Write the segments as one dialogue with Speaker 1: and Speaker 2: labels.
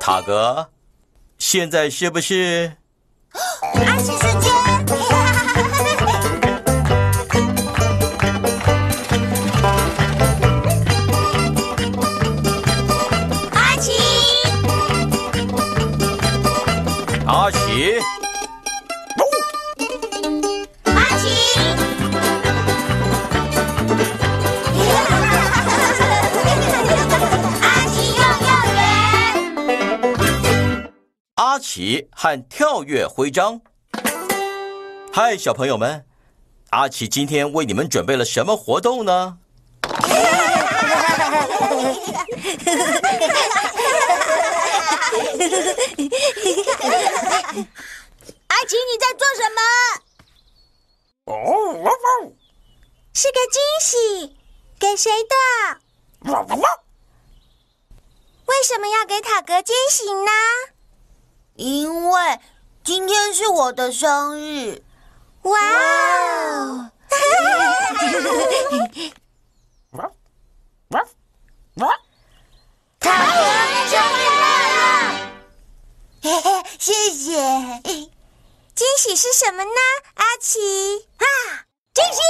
Speaker 1: 塔格，现在是不是？
Speaker 2: 安息时间。奇
Speaker 1: 和跳跃徽章。嗨，小朋友们，阿奇今天为你们准备了什么活动呢？
Speaker 2: 阿奇，你在做什么？
Speaker 3: 哦，
Speaker 2: 是个惊喜，给谁的？为什么要给塔格惊喜呢？因为今天是我的生日。哇！哦！塔格生日！嘿嘿，谢谢。惊喜是什么呢？阿奇啊，惊喜！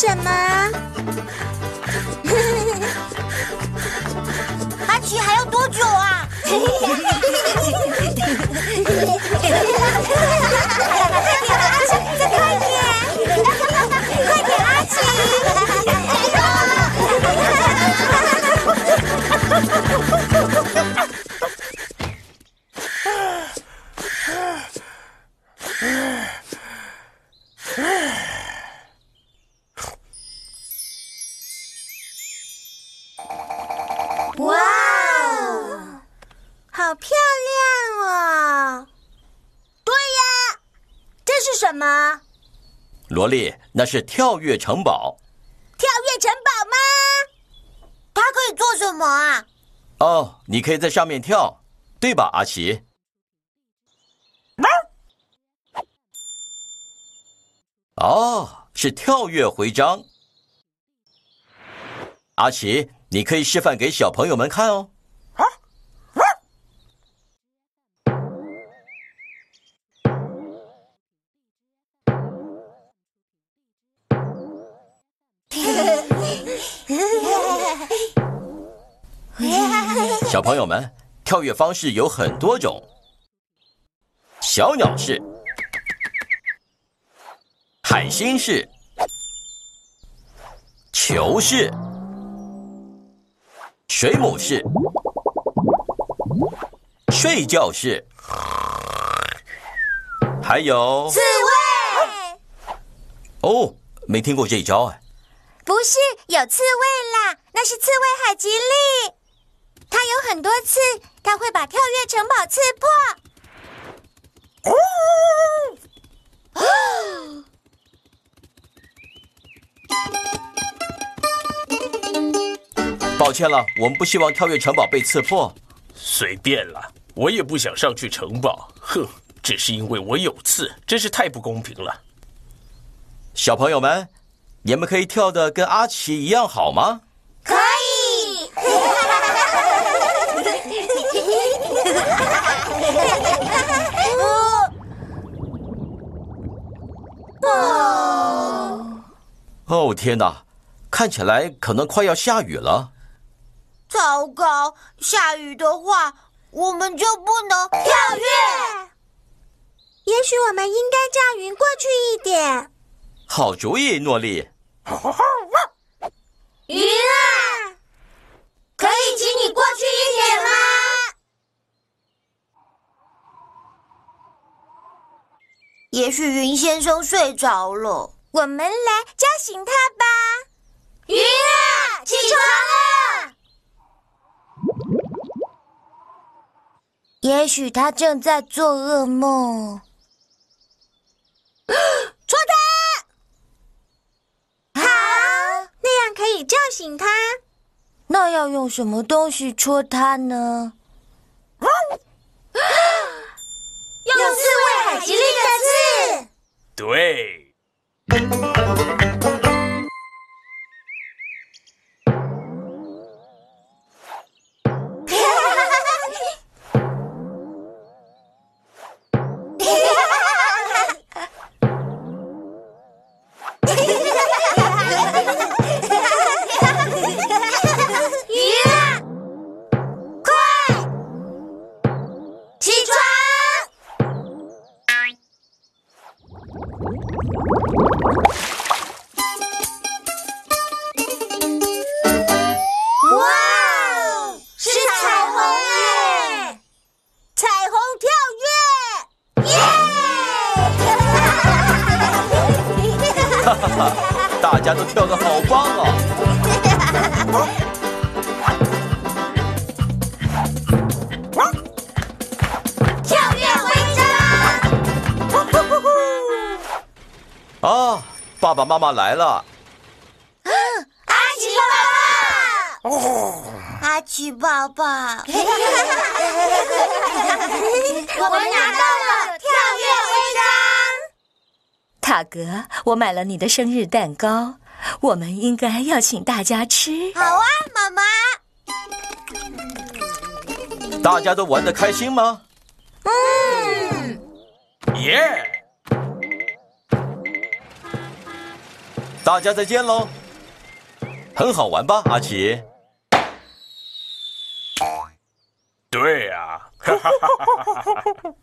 Speaker 2: 什么？阿奇还要多久啊？哇哦，好漂亮哦！对呀，这是什么？
Speaker 1: 萝莉，那是跳跃城堡。
Speaker 2: 跳跃城堡吗？它可以做什么啊？
Speaker 1: 哦，你可以在上面跳，对吧，阿奇？哦，是跳跃徽章。阿奇，你可以示范给小朋友们看哦。小朋友们，跳跃方式有很多种：小鸟式、海星式、球式、水母式、睡觉式，还有
Speaker 2: 刺猬
Speaker 1: 哦，没听过这一招哎。
Speaker 2: 不是有刺猬啦，那是刺猬海吉利。它有很多刺，它会把跳跃城堡刺破。哦
Speaker 1: 抱歉了，我们不希望跳跃城堡被刺破。
Speaker 3: 随便了，我也不想上去城堡。哼，只是因为我有刺，真是太不公平了。
Speaker 1: 小朋友们，你们可以跳的跟阿奇一样好吗？
Speaker 2: 可以。哦，
Speaker 1: 哦天哪，看起来可能快要下雨了。
Speaker 2: 糟糕！下雨的话，我们就不能跳跃。也许我们应该叫云过去一点。
Speaker 1: 好主意，诺丽。
Speaker 2: 云啊，可以请你过去一点吗？也许云先生睡着了，我们来叫醒他吧。云啊，起床了！也许他正在做噩梦。戳他！好，那样可以叫醒他。那要用什么东西戳他呢？用刺猬海吉利的刺对。
Speaker 1: 大家都跳得好棒啊！爸爸妈妈来了！
Speaker 4: 阿奇爸爸！哦，阿奇爸爸！我们拿到了跳跃徽章！
Speaker 5: 塔格，我买了你的生日蛋糕，我们应该要请大家吃。
Speaker 4: 好啊，妈妈。
Speaker 1: 大家都玩得开心吗？
Speaker 4: 嗯，
Speaker 2: 耶！
Speaker 1: 大家再见喽！很好玩吧，阿奇？
Speaker 2: 对呀，哈哈哈哈哈哈！